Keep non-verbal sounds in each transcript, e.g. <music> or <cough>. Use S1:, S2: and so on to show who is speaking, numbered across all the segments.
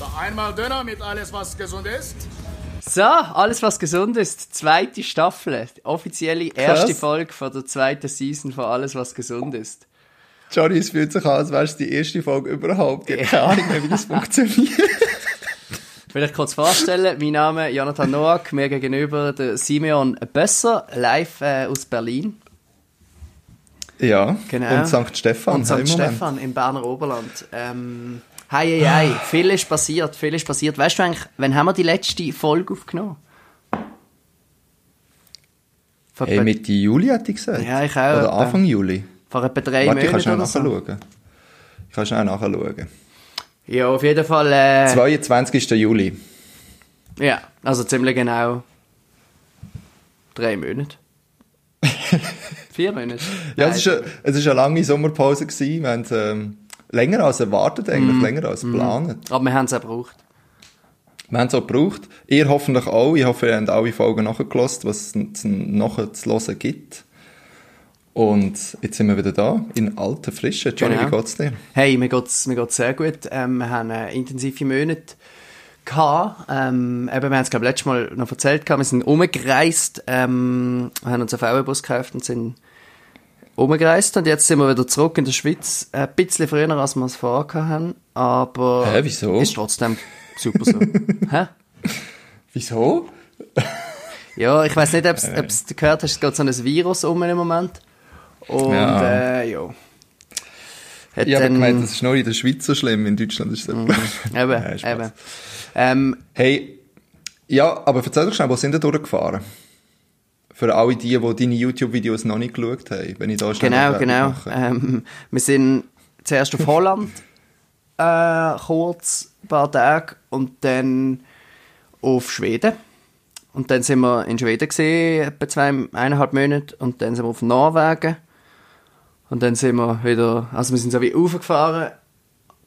S1: Da einmal Döner mit alles, was gesund ist.
S2: So, alles was gesund ist, zweite Staffel, offizielle erste
S3: Krass.
S2: Folge von der zweiten Season von alles was gesund ist.
S3: Johnny, es fühlt sich an, als wäre es die erste Folge überhaupt. Ich habe keine Ahnung mehr, wie das funktioniert.
S2: Vielleicht kurz vorstellen, mein Name ist Jonathan Noack, mir gegenüber der Simeon Bösser, live äh, aus Berlin.
S3: Ja,
S2: Genau.
S3: und St. Stefan.
S2: Und St. Stefan im Berner Oberland. Ähm, hei, hei, hei, viel ist passiert, viel ist passiert. Weißt du eigentlich, wann haben wir die letzte Folge aufgenommen? Vor,
S3: Hey, Mitte Juli hätte ich gesagt.
S2: Ja, ich auch,
S3: Oder
S2: etwa.
S3: Anfang Juli.
S2: vor etwa drei
S3: Warte, ich kann
S2: Monaten
S3: schnell
S2: oder so.
S3: nachschauen. Ich kann schnell nachschauen.
S2: Ja, auf jeden Fall. Äh,
S3: 22. Juli.
S2: Ja, also ziemlich genau drei Monate. <laughs> Vier Monate.
S3: Ja, es ist, eine, es ist eine lange Sommerpause gewesen. Wir haben ähm, länger als erwartet eigentlich,
S2: Mhm.
S3: länger als geplant.
S2: Aber wir haben es auch gebraucht.
S3: Wir haben es auch gebraucht. Ihr hoffentlich auch. Ich hoffe, ihr habt alle Folgen nachgelassen, was es nachher zu hören gibt. Und jetzt sind wir wieder da, in alter Frische. Johnny,
S2: Genau.
S3: wie geht's dir?
S2: Hey, mir geht's, mir geht's sehr gut. Ähm, wir haben äh, intensive Monate gehabt. Ähm, eben, wir haben es, glaube ich, letztes Mal noch erzählt. gehabt. Wir sind umgereist, ähm, haben uns einen VW-Bus gekauft und sind umgereist. Und jetzt sind wir wieder zurück in der Schweiz. Ein bisschen früher, als wir es vorher haben. Aber
S3: Hä, wieso?
S2: ist trotzdem super so. <laughs> Hä?
S3: Wieso? <laughs>
S2: Ja, ich weiß nicht, ob du es gehört hast, es geht so ein Virus um im Moment. Und
S3: Ja.
S2: äh, ja. Hat
S3: Ich habe gemeint, das ist nur in der Schweiz so schlimm, in Deutschland ist es
S2: Mhm. <laughs> Eben,
S3: Ja,
S2: eben. Ähm,
S3: Hey, ja, aber erzähl doch schnell, wo sind ihr durchgefahren? Für alle die, die deine YouTube-Videos noch nicht geschaut haben, wenn ich da schnell
S2: genau, genau. Ähm, wir sind zuerst auf Holland <laughs> äh, kurz, ein paar Tage, und dann auf Schweden. Und dann sind wir in Schweden gesehen, etwa zwei, eineinhalb Monate, und dann sind wir auf Norwegen. Und dann sind wir wieder, also wir sind so wie raufgefahren,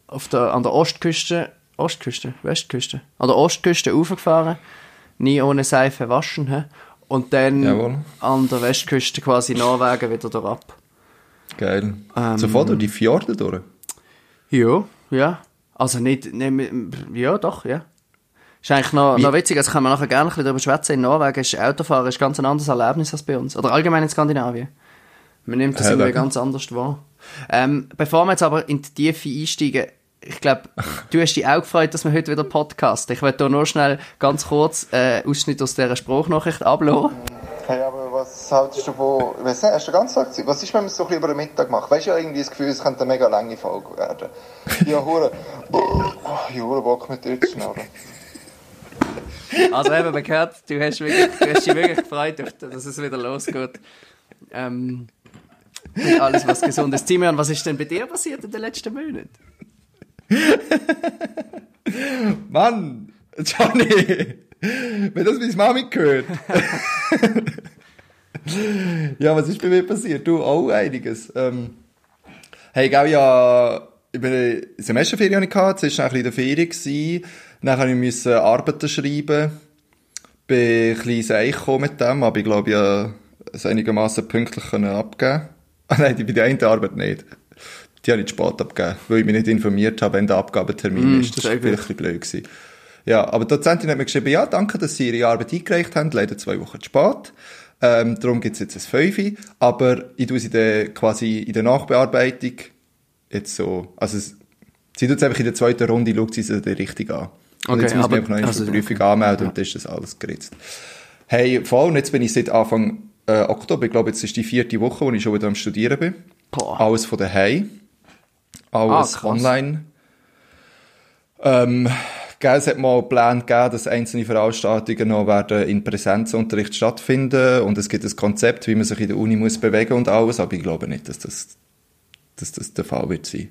S2: auf der, an der Ostküste, Ostküste, Westküste, an der Ostküste raufgefahren, nie ohne Seife waschen, hä? Und dann
S3: Jawohl.
S2: an der Westküste quasi Norwegen wieder durch ab.
S3: Geil.
S2: Ähm,
S3: Sofort durch die Fjorde durch.
S2: Ja, ja. Also nicht, nicht ja doch, ja. Ist eigentlich noch,
S3: Wie-
S2: noch witzig, also kann man nachher gerne ein bisschen darüber schwätzen. In Norwegen ist Autofahren ist ganz ein anderes Erlebnis als bei uns. Oder allgemein in Skandinavien. Man nimmt das
S3: Hä,
S2: irgendwie ganz anders wahr. Ähm, bevor wir jetzt aber in die Tiefe einsteigen, ich glaube, du hast dich auch gefreut, dass wir heute wieder podcasten. Ich werde hier nur schnell ganz kurz äh, Ausschnitt aus dieser Spruchnachricht ablassen.
S4: Hey, aber was haltest du von, ich weiss nicht, hast du ganz gesagt, was ist, wenn man es so ein bisschen über den Mittag macht? Weißt du, ja irgendwie das Gefühl, es könnte eine mega lange Folge werden. Ja, hure, oh, ich habe hure Bock mit dir zu schnurren.
S2: Also eben, man hört, du hast, wirklich, du hast dich wirklich gefreut, dass es wieder losgeht. Ähm, alles, was gesund ist. Simeon, was ist denn bei dir passiert in den letzten Monaten? <laughs>
S3: Mann, Johnny, wenn das meine Mami gehört. <laughs> ja, was ist bei mir passiert? Du, auch einiges. Ähm, hey, gell, ja, ich bin in Semesterferien hatte ich gehabt, zuerst war ich in der Ferien, dann musste ich Arbeiten schreiben, bin ein bisschen seich mit dem, aber ich glaube, ich konnte es einigermaßen pünktlich abgeben. <laughs> Ah nein, bei der einen Arbeit nicht. Die habe ich zu spät abgegeben, weil ich mich nicht informiert habe, wenn der Abgabetermin
S2: Mm,
S3: ist. Das war bisschen blöd. Gewesen. Ja, aber die Dozentin hat mir geschrieben, ja, danke, dass Sie Ihre Arbeit eingereicht haben, leider zwei Wochen zu spät. Ähm, darum gibt es jetzt ein Fünfe, aber ich tue sie dann quasi in der Nachbearbeitung jetzt so, also es, sie tut es einfach in der zweiten Runde, schaut sie sie dann richtig an. Und
S2: Okay,
S3: jetzt muss
S2: aber-
S3: ich einfach noch eine
S2: also,
S3: Prüfung anmelden und dann ist das alles geritzt. Hey, voll, und jetzt bin ich seit Anfang äh, Oktober, ich glaube, jetzt ist die vierte Woche, wo ich schon wieder am Studieren bin.
S2: Boah.
S3: Alles von daheim. Alles
S2: Ah,
S3: online. Ähm, gell, es hat mal Pläne gegeben, dass einzelne Veranstaltungen noch werden in Präsenzunterricht stattfinden und es gibt ein Konzept, wie man sich in der Uni muss bewegen und alles, aber ich glaube nicht, dass das, dass das der Fall wird sein.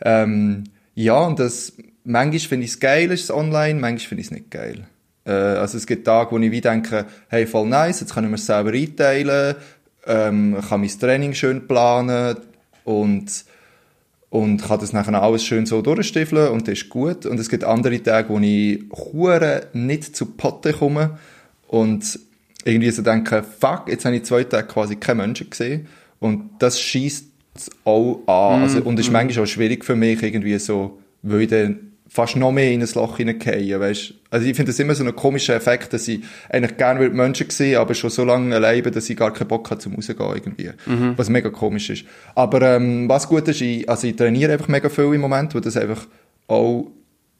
S3: Ähm, ja, und das, manchmal finde ich es geil, ist es online, manchmal finde ich es nicht geil. Äh, also es gibt Tage, wo ich wie denke, hey, voll nice, jetzt kann ich mir selber einteilen, ähm, kann mein Training schön planen und und kann das nachher alles schön so durchstiefeln und das ist gut. Und es gibt andere Tage, wo ich hure nicht zu Potte komme und irgendwie so denke, fuck, jetzt habe ich zwei Tage quasi keine Menschen gesehen und das schießt auch an. Also, und es ist manchmal auch schwierig für mich irgendwie so, weil ich dann fast noch mehr in ein Loch hineingehen, weißt Also ich finde das immer so einen komischen Effekt, dass ich eigentlich gerne Menschen sehen, aber schon so lange lebe, dass ich gar keinen Bock habe zum rausgehen irgendwie. Was mega komisch ist. Aber ähm, was gut ist, ich, also ich trainiere einfach mega viel im Moment, weil das einfach auch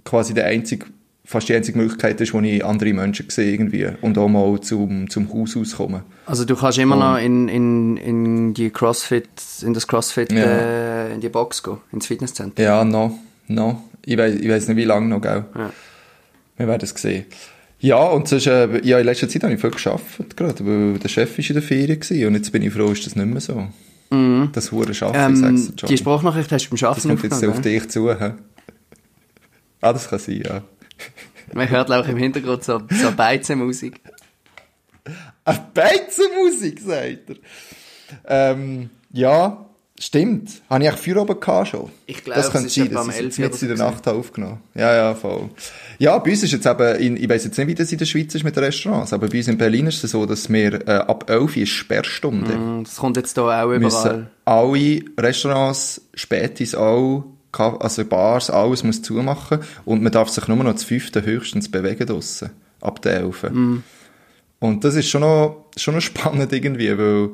S3: quasi der einzige, fast die einzige Möglichkeit ist, wo ich andere Menschen sehe irgendwie und auch mal zum, zum Haus auskommen.
S2: Also du kannst immer noch in, in, in die Crossfit, in das Crossfit,
S3: Ja.
S2: äh, in die Box gehen, ins Fitnesscenter.
S3: Ja, noch, noch. Ich weiß, ich weiß nicht, wie lange noch, gell?
S2: Ja.
S3: Wir werden es sehen. Ja, und sonst, äh, ja, in letzter Zeit habe ich viel geschafft, gerade, weil der Chef ist in der Ferien gewesen, und jetzt bin ich froh, ist das nicht mehr so. Das hure Schaffen, ich sag's
S2: Ähm,
S3: dir,
S2: die. Sprachnachricht hast du beim
S3: Das
S2: Schaffen
S3: kommt jetzt auf
S2: aufgenommen.
S3: dich zu, hä? Ah, das kann sein, ja.
S2: Man hört auch im Hintergrund so, so Beizenmusik.
S3: Eine Beizenmusik, sagt er. Ähm, ja, stimmt. Habe ich eigentlich vier oben schon?
S2: Ich glaube,
S3: das könnte sein, dass ich
S2: 11
S3: jetzt in der Nacht aufgenommen Ja, ja, voll. Ja, bei uns ist jetzt eben, in, ich weiss jetzt nicht, wie das in der Schweiz ist mit den Restaurants, aber bei uns in Berlin ist es so, dass wir äh, ab 11 Uhr ist Sperrstunde.
S2: Und Das kommt jetzt hier auch überall.
S3: müssen alle Restaurants, Spätis auch, also Bars, alles muss zumachen und man darf sich nur noch zu fünften höchstens bewegen draussen, ab der Elfen. Und das ist schon noch, schon noch <laughs> spannend irgendwie, weil,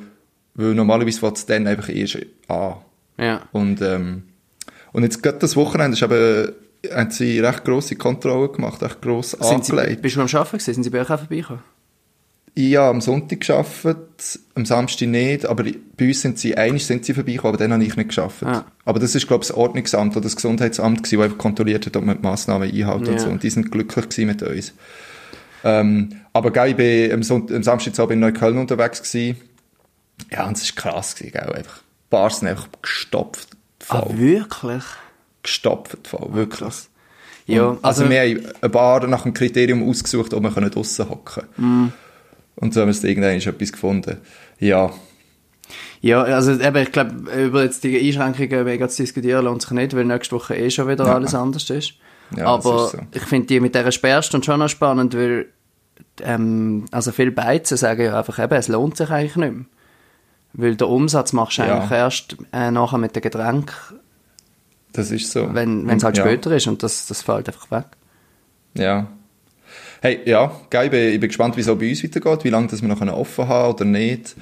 S3: weil normalerweise fängt es dann einfach erst an.
S2: Ja.
S3: Und, ähm, und jetzt gerade das Wochenende ist eben, haben sie recht grosse Kontrollen gemacht, echt gross
S2: Sind Sie,
S3: angelegt.
S2: bist du am Arbeiten gewesen? Sind Sie bei euch auch vorbeigekommen?
S3: Ich habe am Sonntag gearbeitet, am Samstag nicht, aber bei uns sind sie, einig sind sie vorbeigekommen, aber dann habe ich nicht gearbeitet.
S2: Ah.
S3: Aber das ist, glaube ich, das Ordnungsamt oder das Gesundheitsamt gewesen, das einfach kontrolliert hat, ob man die Massnahmen einhält und
S2: Ja.
S3: so. Und die sind glücklich gewesen mit uns. Ähm, aber geil, ich bin am, Sonnt am Samstag in Neukölln unterwegs gewesen. Ja, und es ist krass gewesen, gell, einfach. Die Bars sind einfach gestopft voll.
S2: Ah, wirklich?
S3: gestopft voll, wirklich.
S2: Ja,
S3: Und, also, wir haben eine Bar nach dem Kriterium ausgesucht, ob wir draussen hocken können. Und so haben wir es irgendwann etwas gefunden. Ja,
S2: Ja, also eben, ich glaube, über jetzt die Einschränkungen mega zu diskutieren lohnt sich nicht, weil nächste Woche eh schon wieder
S3: Ja.
S2: alles anders ist.
S3: Ja,
S2: Aber
S3: ist so.
S2: ich finde die mit dieser Sperrstunde schon noch spannend, weil ähm, also viele Beizen sagen ja einfach eben, es lohnt sich eigentlich nicht mehr. Weil der Umsatz machst du
S3: Ja.
S2: eigentlich erst äh, nachher mit dem Getränk,
S3: das ist so.
S2: wenn es halt
S3: ja.
S2: später ist und das, das fällt einfach weg.
S3: Ja. Hey, ja, geil, ich bin, ich bin gespannt, wie es auch bei uns weitergeht, wie lange das wir noch offen haben oder nicht.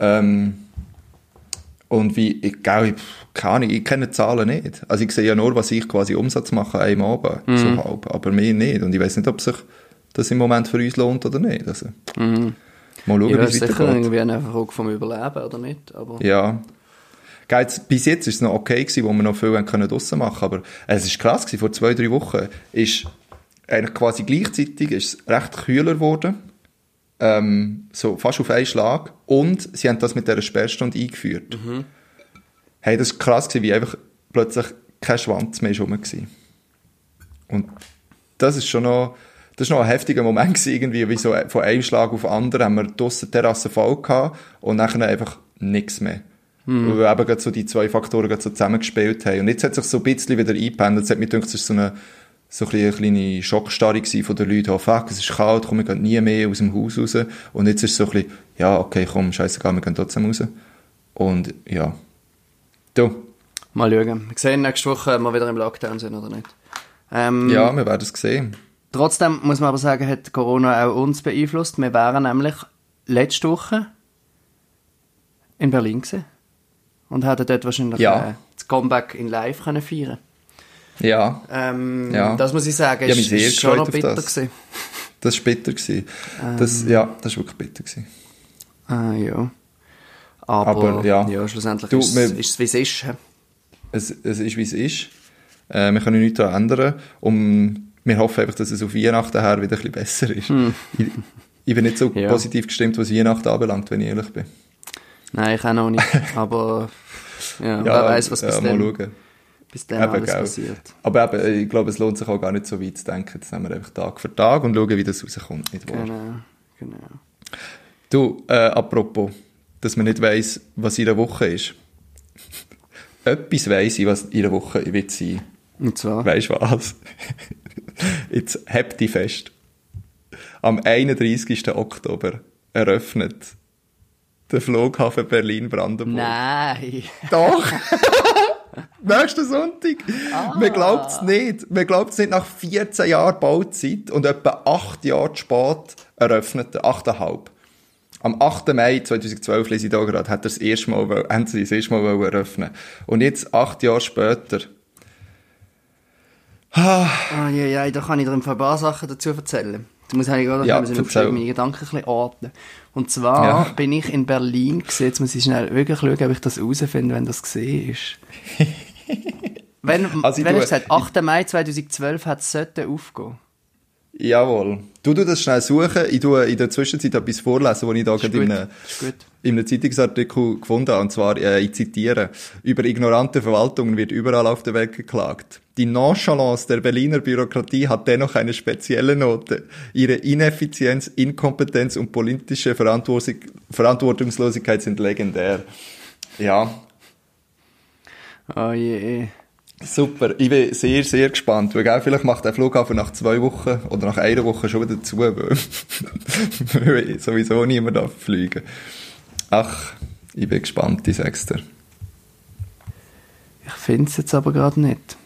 S3: Ähm, und wie, ich, geil, ich, keine Ahnung, ich kenne die Zahlen nicht. Also ich sehe ja nur, was ich quasi Umsatz mache einem Abend, so halb, aber mehr nicht. Und ich weiß nicht, ob sich das im Moment für uns lohnt oder nicht. Also, Mal schauen,
S2: Ja,
S3: wie
S2: ist
S3: es
S2: sicher
S3: weitergeht.
S2: irgendwie eine Frage vom Überleben, oder nicht? Aber
S3: Ja. Geil, jetzt- bis jetzt ist es noch okay gewesen, wo wir noch viel können draussen machen aber es ist krass gewesen, vor zwei, drei Wochen ist eigentlich quasi gleichzeitig ist es recht kühler geworden, ähm, so fast auf einen Schlag und sie haben das mit dieser Sperrstunde eingeführt. Hey, das ist krass gewesen, wie einfach plötzlich kein Schwanz mehr rum war. Und das ist schon noch, das ist noch ein heftiger Moment gewesen, irgendwie, wie so von einem Schlag auf den anderen haben wir draussen Terrasse voll gehabt und nachher einfach nichts mehr. Weil wir eben gerade so die zwei Faktoren so zusammengespielt haben. Und jetzt hat sich so ein bisschen wieder eingependelt. Es hat mir gedacht, es ist so eine, so eine kleine Schockstarre von den Leuten. Oh fuck, es ist kalt, komm, wir gehen nie mehr aus dem Haus raus. Und jetzt ist es so ein bisschen, ja, okay, komm, scheißegal, wir gehen trotzdem raus. Und, ja. Du.
S2: mal schauen. Wir sehen nächste Woche, ob wir wieder im Lockdown sind oder nicht. Ähm,
S3: Ja, wir werden es sehen.
S2: Trotzdem muss man aber sagen, hat Corona auch uns beeinflusst. Wir waren nämlich letzte Woche in Berlin gewesen und hätten dort wahrscheinlich
S3: Ja.
S2: äh, das Comeback in Live können feiern.
S3: Ja,
S2: Ähm,
S3: Ja.
S2: Das muss ich sagen,
S3: Ich hab mich
S2: ist, ist schon noch bitter
S3: das.
S2: gewesen.
S3: das war bitter. Gewesen. Das, ja, das war wirklich bitter. Gewesen.
S2: Ah, ja. Aber,
S3: Aber, ja.
S2: schlussendlich
S3: Du,
S2: ist,
S3: wir-
S2: es- ist es, wie es ist.
S3: Es, es ist, wie es ist. Äh, wir können nichts daran ändern. Und wir hoffen einfach, dass es auf Weihnachten her wieder ein bisschen besser ist. Ich, ich bin nicht so
S2: Hm. <laughs> Ja.
S3: positiv gestimmt, was Weihnachten anbelangt, wenn ich ehrlich bin.
S2: Nein, ich auch noch nicht. <laughs> Aber ja, wer weiß, was bis
S3: ja, mal
S2: dann,
S3: schauen.
S2: bis dann
S3: Eben,
S2: alles
S3: gell.
S2: passiert.
S3: Aber eben, ich glaube, es lohnt sich auch gar nicht so weit zu denken. Jetzt nehmen wir einfach Tag für Tag und schauen, wie das rauskommt. Nicht wahr?
S2: Genau, genau.
S3: Du, äh, apropos, dass man nicht weiss, was in einer Woche ist. <laughs> Etwas weiss ich, was in einer Woche wird sein.
S2: Und zwar?
S3: Weißt du was? <laughs> Jetzt habt die fest. Am 31. Oktober eröffnet der Flughafen Berlin-Brandenburg.
S2: Nein.
S3: Doch! <laughs> Nächsten Sonntag. Man glaubt es nicht. Man glaubt es nicht. Nach 14 Jahren Bauzeit und etwa 8 Jahre spät eröffnet er. 8,5. Am 8. Mai 2012, lese ich da gerade, hat er das erste Mal, wollen- haben sie das erste Mal eröffnen. Und jetzt, 8 Jahre später,
S2: Ah, ja, ja, da kann ich dir ein paar Sachen dazu erzählen. Du musst eigentlich gerade
S3: Ja,
S2: meine Gedanken ein bisschen ordnen. Und zwar
S3: Ja.
S2: bin ich in Berlin gesehen, jetzt muss ich schnell wirklich schauen, ob ich das herausfinde, wenn das gesehen ist. <laughs> wenn,
S3: Also ich
S2: wenn ich gesagt 8. Mai 2012 hat es aufgehen.
S3: Jawohl. Du du das schnell suchen. Ich tue in der Zwischenzeit etwas vorlesen, was ich da gerade in einem, in einem Zeitungsartikel gefunden habe. Und zwar, äh, ich zitiere, über ignorante Verwaltungen wird überall auf der Welt geklagt. Die Nonchalance der Berliner Bürokratie hat dennoch eine spezielle Note. Ihre Ineffizienz, Inkompetenz und politische Verantwortung- Verantwortungslosigkeit sind legendär. Ja,
S2: Oh je.
S3: Super, ich bin sehr, sehr gespannt. Weil, gell, vielleicht macht der Flughafen nach zwei Wochen oder nach einer Woche schon wieder zu, weil, <laughs> weil sowieso niemand darf fliegen. Ach, ich bin gespannt, sag's dir.
S2: Ich finde es jetzt aber gerade nicht.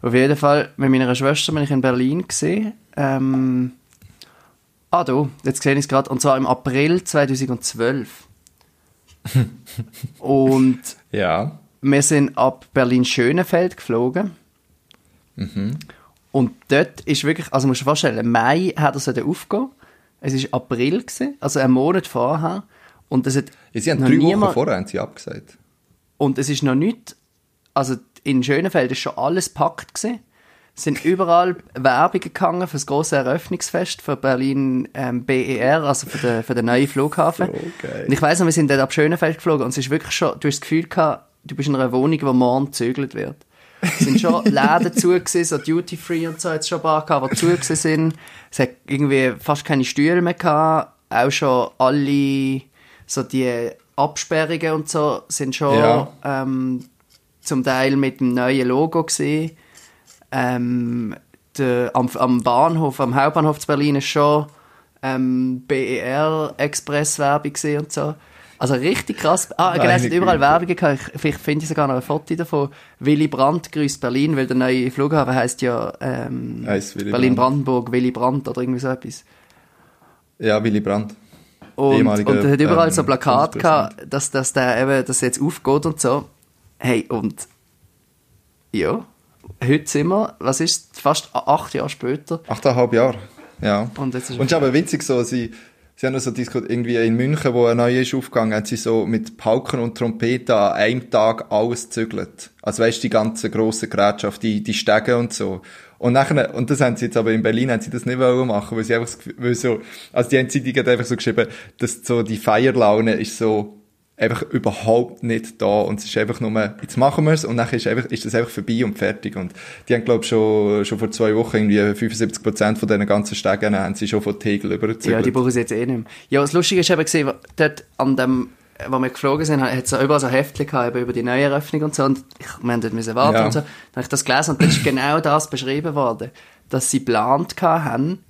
S2: Auf jeden Fall, mit meiner Schwester bin ich in Berlin gesehen. Ähm, ah, da, jetzt sehe ich es gerade. Und zwar im April 2012. <laughs> Und
S3: Ja.
S2: Wir sind ab Berlin-Schönefeld geflogen. Und dort ist wirklich, also musst du dir vorstellen, Mai hat er sollen aufgehen. Es war April, gewesen, also einen Monat vorher. Und es hat
S3: Ja, Sie haben
S2: noch
S3: drei Wochen
S2: niemand-
S3: vorher haben Sie abgesagt.
S2: und es ist noch nicht, also in Schönefeld ist schon alles packt gewesen. Es sind überall Werbungen gegangen für das große Eröffnungsfest für Berlin ähm, BER, also für den, für den neuen Flughafen.
S3: So.
S2: Und ich weiss noch, wir sind dort ab Schönefeld geflogen und es ist wirklich schon, du hast das Gefühl gehabt, du bist in einer Wohnung, die morgen gezögert wird. Es sind schon <laughs> Läden zu gewesen, so Duty Free und so, jetzt schon ein paar gehabt, die zu gewesen sind. Es hat irgendwie fast keine Stühle mehr gehabt, auch schon alle, so die Absperrungen und so, sind schon
S3: Ja.
S2: ähm, zum Teil mit dem neuen Logo gesehen. Ähm, der, am, am Bahnhof, am Hauptbahnhof zu Berlin ist schon ähm, BER Express Werbung gesehen und so. Also richtig krass. Ah, genau, es hat überall. Werbung gehabt. Ich, vielleicht finde ich sogar noch ein Foto davon. Willy Brandt grüßt Berlin, weil der neue Flughafen heißt ja ähm, Berlin-Brandenburg, Willy Brandt oder irgendwie so etwas.
S3: Ja, Willy Brandt.
S2: Und, und er hat überall
S3: ähm,
S2: so Plakat gehabt, dass, dass der eben, dass jetzt aufgeht und so. Hey, und ja, heute sind wir, was ist fast acht Jahre später.
S3: Achteinhalb Jahre. Ja.
S2: Und jetzt ist
S3: Und es ist aber witzig so, sie, sie haben so diskutiert, irgendwie in München, wo ein neuer ist aufgegangen, haben sie so mit Pauken und Trompeten an einem Tag alles zügelt. Also weißt du, die ganze grosse Gerätschaft, die, die Stege und so. Und nachher, und das haben sie jetzt aber in Berlin, haben sie das nicht wollen machen, weil sie einfach, weil so, also die haben Zeitung hat einfach so geschrieben, dass so die Feierlaune ist so, einfach überhaupt nicht da und es ist einfach nur, jetzt machen wir es und dann ist, einfach, ist das einfach vorbei und fertig und die haben glaube ich schon, schon vor zwei Wochen irgendwie 75% von diesen ganzen Stegen haben sie schon von Tegel überzeugt.
S2: Ja, die brauchen sie jetzt eh nicht mehr. Ja, das Lustige ist eben gesehen, dort an dem, wo wir geflogen sind, hat es überall so Heftchen gehabt, über die neue Eröffnung und so. Und ich, wir haben dort müssen warten
S3: Ja.
S2: und so. Dann habe ich das gelesen und dann ist genau das beschrieben worden, dass sie geplant haben,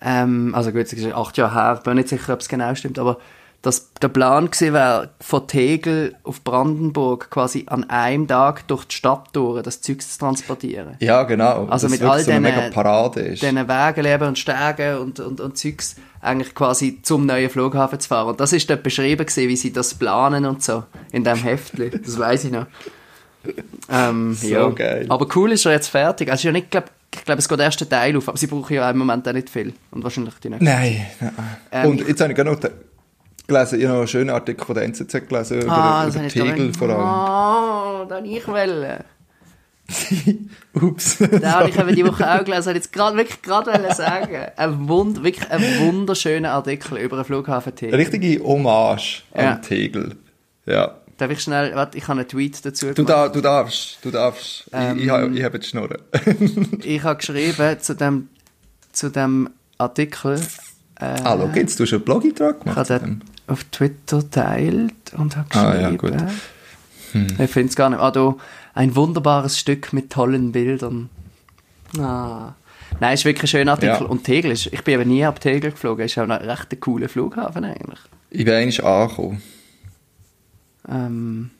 S2: ähm, also gut, es ist acht Jahre her, ich bin nicht sicher, ob es genau stimmt, aber dass der Plan gewesen wäre, von Tegel auf Brandenburg quasi an einem Tag durch die Stadt durch das Zeug zu transportieren.
S3: Ja, genau.
S2: Also
S3: dass
S2: mit all
S3: so
S2: diesen- diesen Wegen, und Stegen und, und, und Zeugs eigentlich quasi zum neuen Flughafen zu fahren. Und das ist dort beschrieben gewesen, wie sie das planen und so, in dem Heftli. Das weiß ich noch. Ähm,
S3: So
S2: ja.
S3: geil.
S2: Aber cool ist er jetzt fertig. Also ist ja nicht, glaub, ich glaube, es geht der erste Teil auf, aber sie brauchen ja im Moment auch nicht viel. Und wahrscheinlich die nächsten.
S3: Nein. nein.
S2: Ähm,
S3: und jetzt habe ich gerade noch den- gelesen, ich habe einen schönen Artikel von der NZZ gelesen über,
S2: Ah, das
S3: über
S2: ich
S3: Tegel vor allem.
S2: Oh, da ich wollen. <laughs>
S3: Ups.
S2: Da habe ich eben die Woche auch gelesen, habe jetzt gerade wirklich gerade sagen. Ein Wund, wirklich ein wunderschöner Artikel über einen Flughafen Tegel.
S3: Richtige Hommage an
S2: Ja.
S3: Tegel. Ja.
S2: Darf ich schnell, warte, ich habe einen Tweet dazu
S3: Du,
S2: gemacht.
S3: da, du darfst, du darfst.
S2: Ähm,
S3: ich, ich, habe- ich habe jetzt Schnurren. <laughs>
S2: Ich habe geschrieben zu dem, zu dem Artikel, äh,
S3: Hallo, jetzt du hast einen Blog-Eintrag
S2: ich
S3: gemacht.
S2: habe
S3: zu
S2: den auf Twitter teilt und habe
S3: Ah, ja,
S2: geschrieben.
S3: gut. Hm.
S2: Ich finde es gar nicht. Ah, da, ein wunderbares Stück mit tollen Bildern. Ah. Nein, ist wirklich ein schöner Artikel.
S3: Ja.
S2: Und Tegel ist, ich bin eben nie ab Tegel geflogen, ist auch ein recht cooler Flughafen eigentlich.
S3: Ich bin eigentlich angekommen.
S2: Ähm,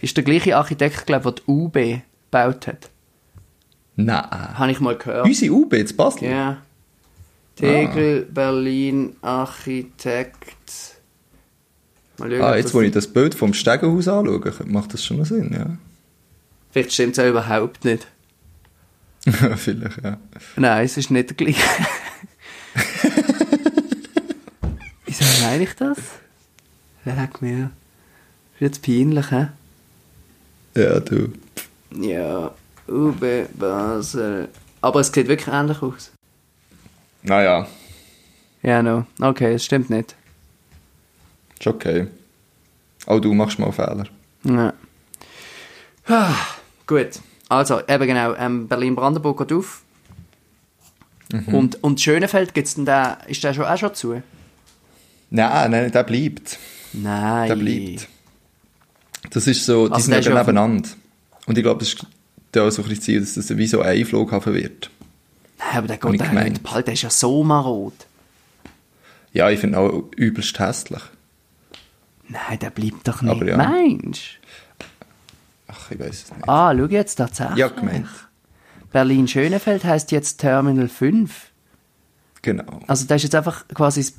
S2: Ist der gleiche Architekt, glaube ich, der die UB gebaut hat.
S3: Nein.
S2: Habe ich mal gehört.
S3: Unsere UB in Basel?
S2: Ja. Tegel, Berlin, Architekt. Mal schauen,
S3: Ah, jetzt, wo ich das Bild vom Stegenhaus anschaue, macht das schon noch Sinn, ja.
S2: Vielleicht stimmt es auch überhaupt nicht. <laughs>
S3: Vielleicht, ja.
S2: Nein, es ist nicht der gleiche. <laughs> Wieso meine ich das? Sag mir. Ist jetzt peinlich, hä?
S3: Ja, du.
S2: Ja, UB Basel. Aber es sieht wirklich ähnlich aus.
S3: Naja,
S2: Ja, no. Okay, es stimmt nicht.
S3: ist okay. Auch du machst mal Fehler.
S2: Ja. Ah, gut. Also, eben genau, ähm, Berlin-Brandenburg geht auf. Und, und Schönefeld gibt's denn da, ist der schon auch schon zu?
S3: Nein, nein, der bleibt.
S2: Nein.
S3: Der bleibt. Das ist so, die
S2: Also
S3: sind ja nebeneinander. Und ich glaube, das ist da so ein bisschen Ziel, dass das wie so ein Flughafen wird.
S2: Nein, aber der geht auch nicht bald, der ist ja so marot.
S3: Ja, ich finde auch übelst hässlich.
S2: Nein, der bleibt doch nicht.
S3: Aber ja.
S2: Mensch.
S3: Ach, ich weiß es nicht.
S2: Ah, schau jetzt tatsächlich.
S3: Ja, gemeint.
S2: Berlin-Schönefeld heißt jetzt Terminal 5.
S3: Genau.
S2: Also das ist jetzt einfach quasi das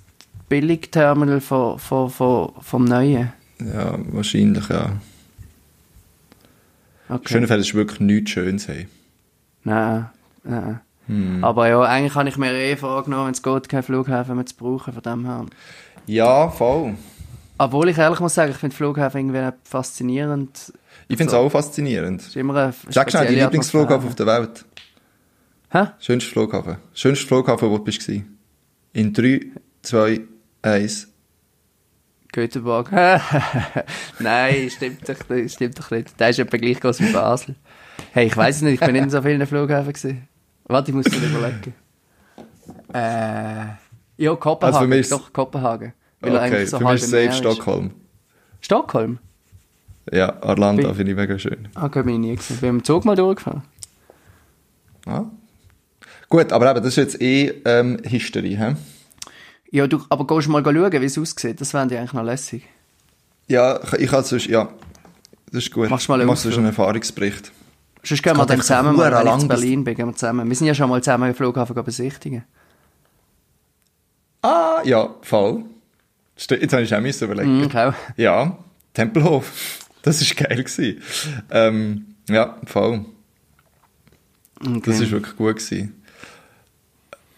S2: Billigterminal von, von, von, vom Neuen.
S3: Ja, wahrscheinlich, ja.
S2: Okay.
S3: Schönefeld ist wirklich nichts Schönes. Hey.
S2: Nein, nein.
S3: Hm.
S2: Aber ja, eigentlich habe ich mir eh vorgenommen, wenn es geht, keinen Flughafen mehr zu brauchen von dem her.
S3: Ja, voll.
S2: Obwohl ich ehrlich muss sagen, ich finde Flughafen irgendwie faszinierend.
S3: Ich finde es auch faszinierend.
S2: Ist immer eine
S3: Sag schnell, dein
S2: spezielle
S3: Lieblingsflughafen auf der Welt.
S2: Hä?
S3: Schönster Flughafen. Schönster Flughafen, wo du bist. gewesen. In 3, 2, 1.
S2: Göteborg. <laughs> Nein, stimmt doch, nicht, stimmt doch nicht. Der ist etwa gleich groß wie Basel. Hey, ich weiß es nicht, ich bin nicht in so vielen Flughäfen gewesen. Warte, ich muss mir überlegen. <laughs> Äh, ja, Kopenhagen.
S3: Also für mich ist-
S2: doch, Kopenhagen. Weil
S3: Okay,
S2: so
S3: für mich ist
S2: im
S3: safe Stockholm.
S2: Stockholm?
S3: Ja, Arlanda
S2: Bin-
S3: finde ich mega schön.
S2: Okay, bin ich nie gesehen. Bin dem Zug mal durchgefahren.
S3: Ah. Gut, aber eben, das ist jetzt eh ähm, History, hä?
S2: Ja, du, aber gehst du mal schauen, wie es aussieht? Das ich eigentlich noch lässig.
S3: Ja, ich- kann sonst, ja, das ist gut.
S2: Machst du mal einen
S3: Machst du einen Erfahrungsbericht.
S2: Sonst gehen wir dann zusammen, mal, wenn ich in Berlin bin, gehen wir zusammen. Wir sind ja schon mal zusammen den Flughafen besichtigen.
S3: Ah, ja, voll. Jetzt habe ich auch müssen überlegen.
S2: Mhm, klar.
S3: Ja, Tempelhof. <laughs> Das ist geil gewesen. Ähm, ja, voll.
S2: Okay.
S3: Das ist wirklich gut gewesen.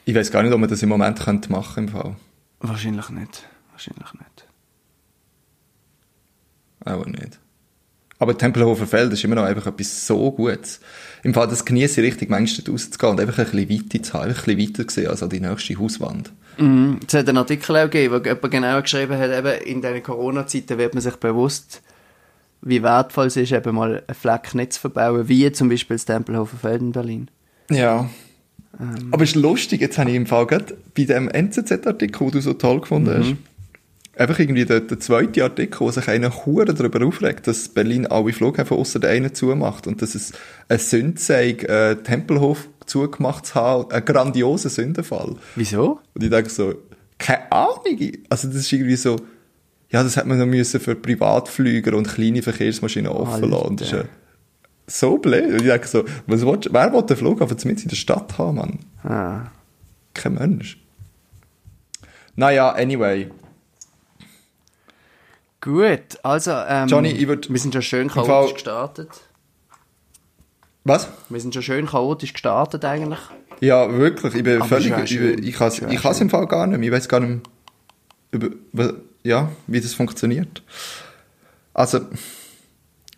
S3: Ich weiß gar nicht, ob man das im Moment könnte machen im Fall.
S2: Wahrscheinlich nicht. Wahrscheinlich nicht.
S3: Auch nicht. Aber Tempelhofer Feld ist immer noch einfach etwas so Gutes. Im Fall, das genieße ich richtig, manchmal dort rauszugehen und einfach ein bisschen Weite zu haben. Einfach ein bisschen weiter gesehen als an die nächste Hauswand.
S2: Mhm. Es hat einen Artikel auch gegeben, wo jemand genau geschrieben hat, eben in diesen Corona-Zeiten wird man sich bewusst, wie wertvoll es ist, eben mal einen Fleck nicht zu verbauen, wie zum Beispiel das Tempelhofer Feld in Berlin.
S3: Ja. Aber es ist lustig, jetzt habe ich im Fall gerade bei dem NZZ-Artikel, den du so toll gefunden hast, einfach irgendwie der, der zweite Artikel, wo sich einer Hure darüber aufregt, dass Berlin alle Flughäfen außer der einen zumacht und dass es ein Sünde sei, äh, Tempelhof zugemacht zu haben, ein grandioser Sündenfall.
S2: Wieso?
S3: Und ich denke so, keine Ahnung. Also das ist irgendwie so, ja, das hätte man noch müssen für Privatflüger und kleine Verkehrsmaschinen offen lassen. Das ist ja so blöd. Und ich denke so, was willst, wer will den Flughafen mitten in der Stadt haben, Mann?
S2: Ah.
S3: Kein Mensch. Naja, anyway.
S2: Gut, also, ähm,
S3: Johnny, ich würd-
S2: wir sind schon schön
S3: Fall-
S2: chaotisch gestartet.
S3: Was?
S2: Wir sind schon schön chaotisch gestartet eigentlich.
S3: Ja, wirklich. Ich bin
S2: Aber
S3: völlig, ich, ich, ich,
S2: schön.
S3: im Fall gar nicht mehr. Ich weiß gar nicht über, ja, wie das funktioniert. Also,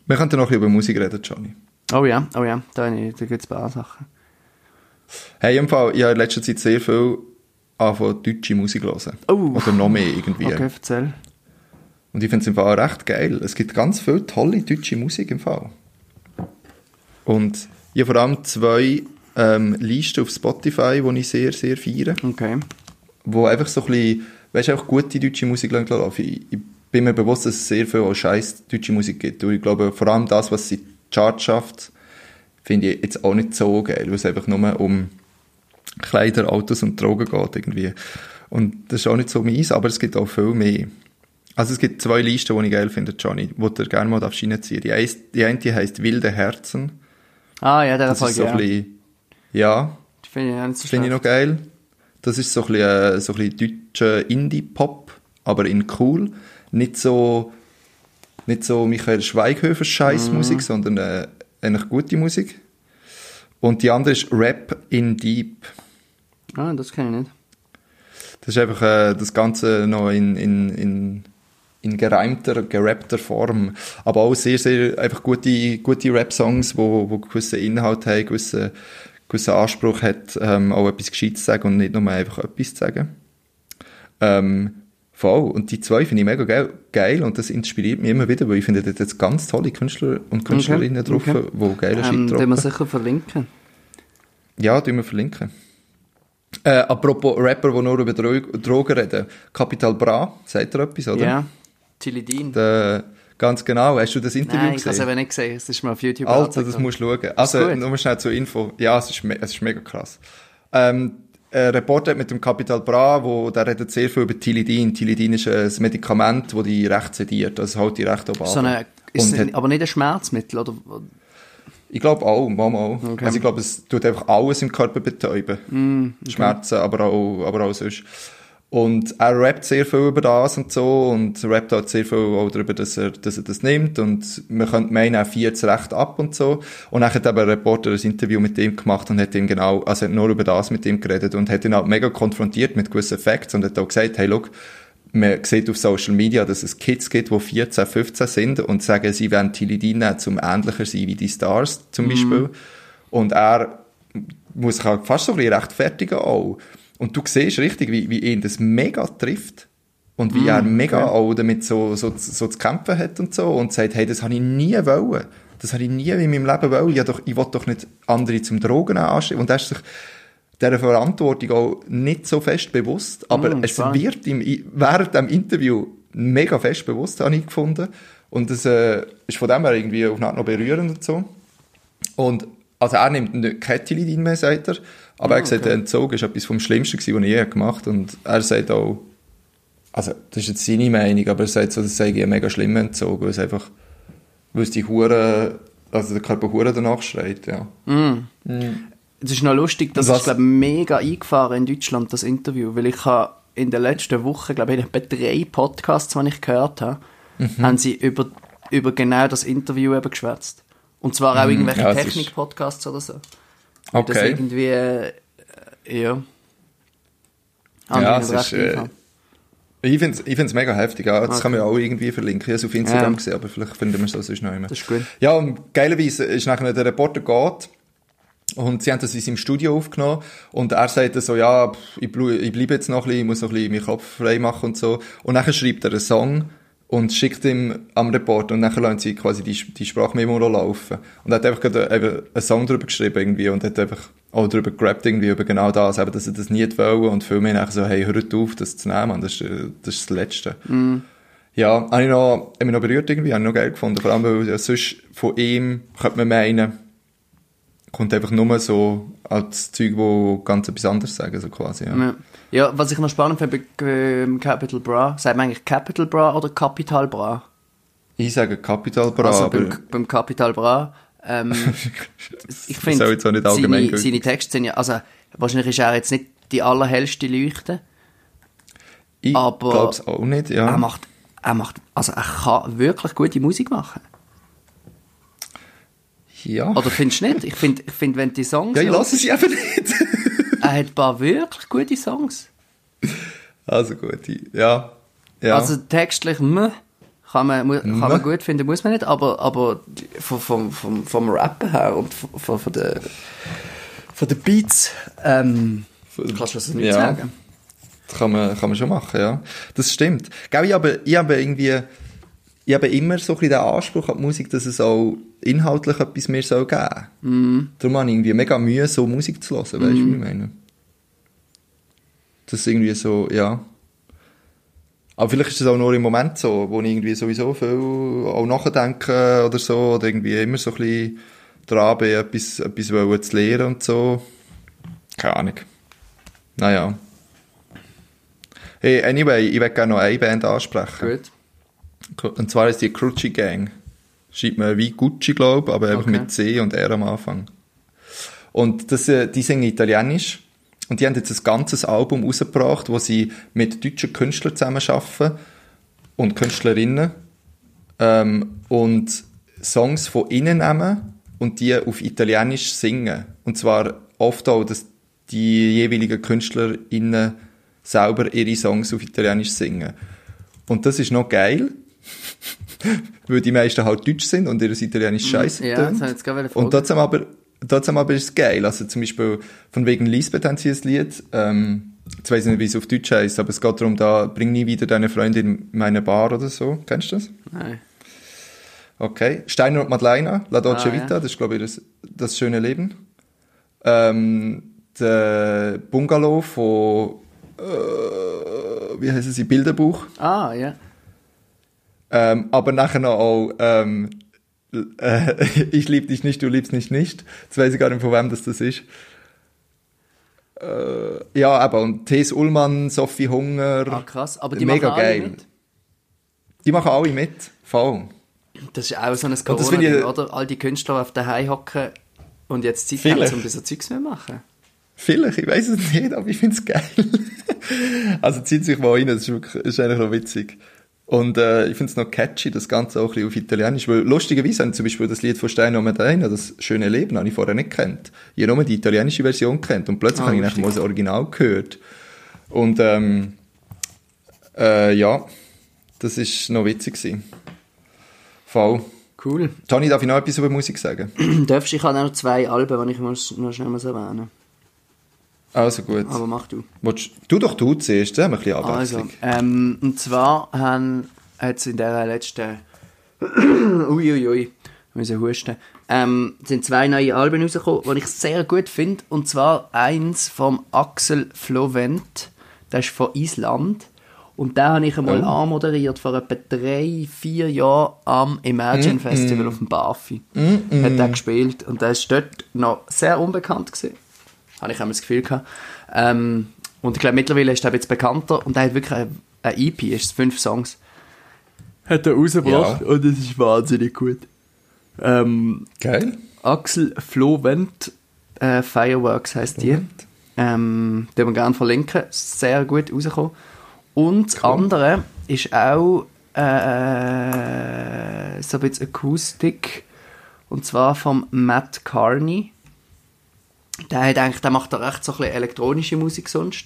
S3: wir könnten noch ein bisschen über Musik reden, Johnny.
S2: Oh ja, oh ja, da, da gibt es ein paar Sachen.
S3: Hey, im Fall, ich habe in letzter Zeit sehr viel angefangen, deutsche Musik zu hören.
S2: Oh.
S3: Oder noch mehr irgendwie.
S2: Okay, erzähl.
S3: Und ich finde es im Fall recht geil. Es gibt ganz viel tolle deutsche Musik im Fall. Und ich habe vor allem zwei ähm, Listen auf Spotify, die ich sehr, sehr feiere.
S2: Okay.
S3: Wo einfach so ein bisschen, weißt du, auch gute deutsche Musik laufen. Ich, ich bin mir bewusst, dass es sehr viel auch scheiß deutsche Musik gibt. Und ich glaube, vor allem das, was sie Charts schafft, finde ich jetzt auch nicht so geil, weil es einfach nur um Kleider, Autos und Drogen geht irgendwie. Und das ist auch nicht so meins, aber es gibt auch viel mehr. Also es gibt zwei Listen, die ich geil finde, Johnny, wo du gerne mal reinziehen darfst. Die, eine- die heisst Wilde Herzen.
S2: Ah, ja, der
S3: Das ist so ein bisschen, ja,
S2: Die finde ich nicht so
S3: finde ich noch geil. Das ist so ein bisschen, äh, so ein bisschen deutscher Indie-Pop, aber in cool. Nicht so, nicht so Michael Schweighöfer Scheißmusik, sondern äh, eigentlich gute Musik. Und die andere ist Rap in Deep.
S2: Ah, das kenne ich nicht.
S3: Das ist einfach äh, das Ganze noch in, in, in, in gereimter, gerappter Form. Aber auch sehr, sehr einfach gute, gute Rap-Songs, wo, wo gewissen Inhalt haben, gewissen, gewissen Anspruch hat, ähm, auch etwas Gescheites zu sagen und nicht nur einfach etwas zu sagen. Ähm, voll. Und die zwei finde ich mega geil, geil und das inspiriert mich immer wieder, weil ich finde, da jetzt ganz tolle Künstler und Künstlerinnen drauf,
S2: okay.
S3: die geile
S2: Ähm,
S3: Shit
S2: den wir sicher verlinken.
S3: Ja, tun wir verlinken. Äh, apropos Rapper, die nur über Dro Drogen reden. Capital Bra, sagt er etwas, oder?
S2: Ja. Tilidin.
S3: Der, ganz genau. Hast du das Interview
S2: Nein, ich habe es
S3: gesehen?
S2: eben nicht gesehen. Es ist mal auf YouTube angezeigt
S3: das musst du schauen. Also, nur schnell zur Info. Ja, es ist, es ist mega krass. Ähm, ein Reporter mit dem Capital Bra, wo, der redet sehr viel über Tilidin. Tilidin ist ein Medikament, das die recht sediert. Also, es hält die recht oben
S2: So eine, ist es
S3: hat-
S2: aber nicht ein Schmerzmittel, oder?
S3: Ich glaube auch, Mama auch.
S2: Okay.
S3: Also ich glaube, es tut einfach alles im Körper betäuben.
S2: Mm,
S3: Schmerzen, aber auch, aber auch sonst. Und er rappt sehr viel über das und so und rappt halt sehr viel auch darüber, dass er, dass er das nimmt und man könnte meinen, er feiert recht ab und so. Und dann hat eben ein Reporter ein Interview mit ihm gemacht und hat ihm genau, also hat nur über das mit ihm geredet und hat ihn halt mega konfrontiert mit gewissen Facts und hat auch gesagt, hey, look, man sieht auf Social Media, dass es Kids gibt, die 14, 15 sind und sagen, sie wollen Tilidin nehmen, zum ähnlicher sein wie die Stars zum Beispiel. Und er muss sich halt fast so ein bisschen rechtfertigen auch. Und du siehst richtig, wie, wie ihn das mega trifft. Und wie er mega auch damit so, so, so zu kämpfen hat und so. Und sagt, hey, das habe ich nie wollen. Das habe ich nie in meinem Leben wollen. Ich, hab doch, ich will doch nicht andere zum Drogen anschreiben. Und er ist sich dieser Verantwortung auch nicht so fest bewusst. Aber
S2: Mm,
S3: es
S2: spannend.
S3: wird ihm während dem Interview mega fest bewusst, habe ich gefunden. Und das äh, ist von dem her irgendwie auf eine Art noch berührend und so. Und also er nimmt nicht kein Tilidin mehr, sagt er. Aber er hat gesagt, der Entzug ist etwas vom Schlimmsten gewesen, was er je gemacht hat. Und er sagt auch, also das ist jetzt seine Meinung, aber er sagt so, das sei ein mega schlimmer Entzug, weil es einfach, weil es die Hure, also der Körper Hure danach schreit, ja.
S2: Es ist noch lustig, das
S3: Was-
S2: ist, glaube ich, mega eingefahren in Deutschland, das Interview, weil ich habe in den letzten Wochen, glaube ich, in etwa drei Podcasts, die ich gehört habe,
S3: Mhm.
S2: haben sie über, über genau das Interview eben geschwätzt. Und zwar auch irgendwelche
S3: Mhm. Ja, es ist-
S2: Technik-Podcasts oder so. Das
S3: Okay.
S2: irgendwie, äh, ja.
S3: Ja, es ist, äh. Ich finde es ich find's mega heftig, ja. das
S2: Okay.
S3: kann man ja auch irgendwie verlinken. Ich habe es auf Instagram
S2: Ja.
S3: gesehen, aber vielleicht finden wir es sonst noch immer.
S2: Das ist gut.
S3: Ja, und geilerweise ist nachher der Reporter geht und sie haben das in seinem Studio aufgenommen und er sagt dann so, ja, ich bleibe jetzt noch ein bisschen, ich muss noch ein bisschen meinen Kopf frei machen und so. Und nachher schreibt er einen Song und schickt ihm am Reporter und nachher lassen sie quasi die, die Sprachmemo laufen. Und er hat einfach gerade eben einen Song drüber geschrieben irgendwie und hat einfach auch drüber gerappt irgendwie über genau das, eben, dass er das nie wollte und viel mehr nachher so, hey, hört auf, das zu nehmen, das ist, äh, das ist das Letzte. Ja, habe ich noch, habe mich noch berührt irgendwie, habe ich noch geil gefunden. Vor allem, weil ja sonst von ihm, könnte man meinen, kommt einfach nur so als Zeug, wo ganz etwas anderes sagen, so quasi, ja.
S2: Ja. ja, was ich noch spannend finde bei ähm, Capital Bra, sagt man eigentlich Capital Bra oder Capital Bra?
S3: Ich sage Capital Bra,
S2: Also beim, beim Capital Bra. Ähm, <laughs> ich finde, seine, seine Texte sind ja, also wahrscheinlich ist er jetzt nicht die allerhellste Leuchte.
S3: ich
S2: aber-
S3: glaube es auch nicht, ja.
S2: Er macht, er macht, also er kann wirklich gute Musik machen.
S3: Ja.
S2: Oder findest du nicht? Ich finde, ich find, wenn die Songs,
S3: ja, ich lasse sie einfach nicht. <laughs>
S2: er hat ein paar wirklich gute Songs.
S3: also gut, ich- ja. ja.
S2: Also textlich, meh, kann man, mu- kann man gut finden, muss man nicht, aber, aber vom, vom, vom, vom Rappen her und von, von, von den von den Beats, ähm, kannst du das nicht
S3: Ja.
S2: sagen.
S3: Das kann man, kann man schon machen, ja. Das stimmt. Gell, ich habe, ich habe irgendwie, ich habe immer so ein bisschen den Anspruch an die Musik, dass es auch inhaltlich etwas mehr soll geben. Mm. Darum habe ich irgendwie mega Mühe, so Musik zu hören, weißt du, wie ich meine? Das ist irgendwie so, ja. Aber vielleicht ist es auch nur im Moment so, wo ich irgendwie sowieso viel auch nachdenke oder so, oder irgendwie immer so ein bisschen dran bin, etwas, etwas zu lernen und so. Keine Ahnung. Naja. Hey, anyway, ich möchte gerne noch eine Band ansprechen.
S2: Gut.
S3: Und zwar ist die Crucci Gang. Schreibt man wie Gucci, glaube ich, aber einfach
S2: Okay.
S3: mit C und R am Anfang. Und das, äh, die singen Italienisch. Und die haben jetzt ein ganzes Album rausgebracht, wo sie mit deutschen Künstlern zusammenarbeiten und Künstlerinnen ähm, und Songs von innen nehmen und die auf Italienisch singen. Und zwar oft auch, dass die jeweiligen KünstlerInnen selber ihre Songs auf Italienisch singen. Und das ist noch geil, <laughs> weil die meisten halt Deutsch sind und ihr Italienisch scheiße
S2: Ja, das jetzt gerade
S3: Und trotzdem aber, trotzdem aber ist es geil. Also zum Beispiel von wegen Lisbeth haben sie ein Lied, ähm, jetzt weiss ich nicht, wie es auf Deutsch heißt, aber es geht darum, da, bring nie wieder deine Freundin in meine Bar oder so. Kennst du das?
S2: Nein.
S3: Okay. Steiner und Madeleine, La Dolce
S2: Ah, ja.
S3: Vita, das ist, glaube ich, das, das schöne Leben. Ähm, der Bungalow von, äh, wie heißen sie, Bilderbuch.
S2: Ah, ja.
S3: Ähm, aber nachher noch auch, ähm, <laughs> äh, ich lieb dich nicht, du liebst mich nicht. Jetzt weiß ich gar nicht, von wem das, das ist. Äh, ja, aber und Thes Ullmann, Sophie Hunger.
S2: Ah, krass. Aber die
S3: Mega
S2: machen alle
S3: geil.
S2: mit.
S3: Die machen alle mit. Voll.
S2: Das ist auch so ein corona
S3: ich-
S2: oder? All die Künstler auf daheim hocken und jetzt Zeit haben, um so Zeugs zu machen.
S3: Vielleicht, ich weiß es nicht, aber ich finde es geil. <laughs> also zieht sich mal rein, das ist, wirklich, das ist eigentlich noch witzig. Und äh, ich finde es noch catchy, das Ganze auch ein bisschen auf Italienisch, weil lustigerweise haben zum Beispiel das Lied von Steino Medina, das schöne Leben, habe ich vorher nicht kennt. Ich habe nur die italienische Version kennt und plötzlich
S2: Ah,
S3: habe ich nachher mal das Original gehört. Und ähm, äh, ja, das ist noch witzig gewesen. Voll.
S2: Cool.
S3: Toni, darf ich noch etwas über Musik sagen? <clears throat>
S2: Darfst, ich habe noch zwei Alben, die ich muss, noch schnell muss erwähnen
S3: Also gut.
S2: Aber mach du.
S3: Willst, du doch du zuerst, dann haben wir ein bisschen
S2: Also,
S3: Abwechslung.
S2: ähm, und zwar haben jetzt in der letzten <coughs> uiuiui, müssen husten, ähm, sind zwei neue Alben rausgekommen, die ich sehr gut finde. Und zwar eins vom Axel Flovent, der ist von Island. Und den habe ich einmal
S3: Oh.
S2: anmoderiert vor etwa drei, vier Jahren am Imagine Festival auf dem Bafi. Hat er gespielt und der ist dort noch sehr unbekannt gewesen. Habe ich immer das Gefühl gehabt. Ähm, und ich glaube, mittlerweile ist er jetzt bekannter und er hat wirklich eine, eine EP, ist fünf Songs. Hat er rausgebracht
S3: Ja.
S2: und es ist wahnsinnig gut. Ähm,
S3: Geil.
S2: Axel Flovent äh, Fireworks heißt die. Ähm, den wir gerne verlinken. Sehr gut rausgekommen. Und das andere ist auch äh, so ein bisschen Akustik. Und zwar vom Matt Carney. Der, hat eigentlich, der macht da recht so ein bisschen elektronische Musik sonst.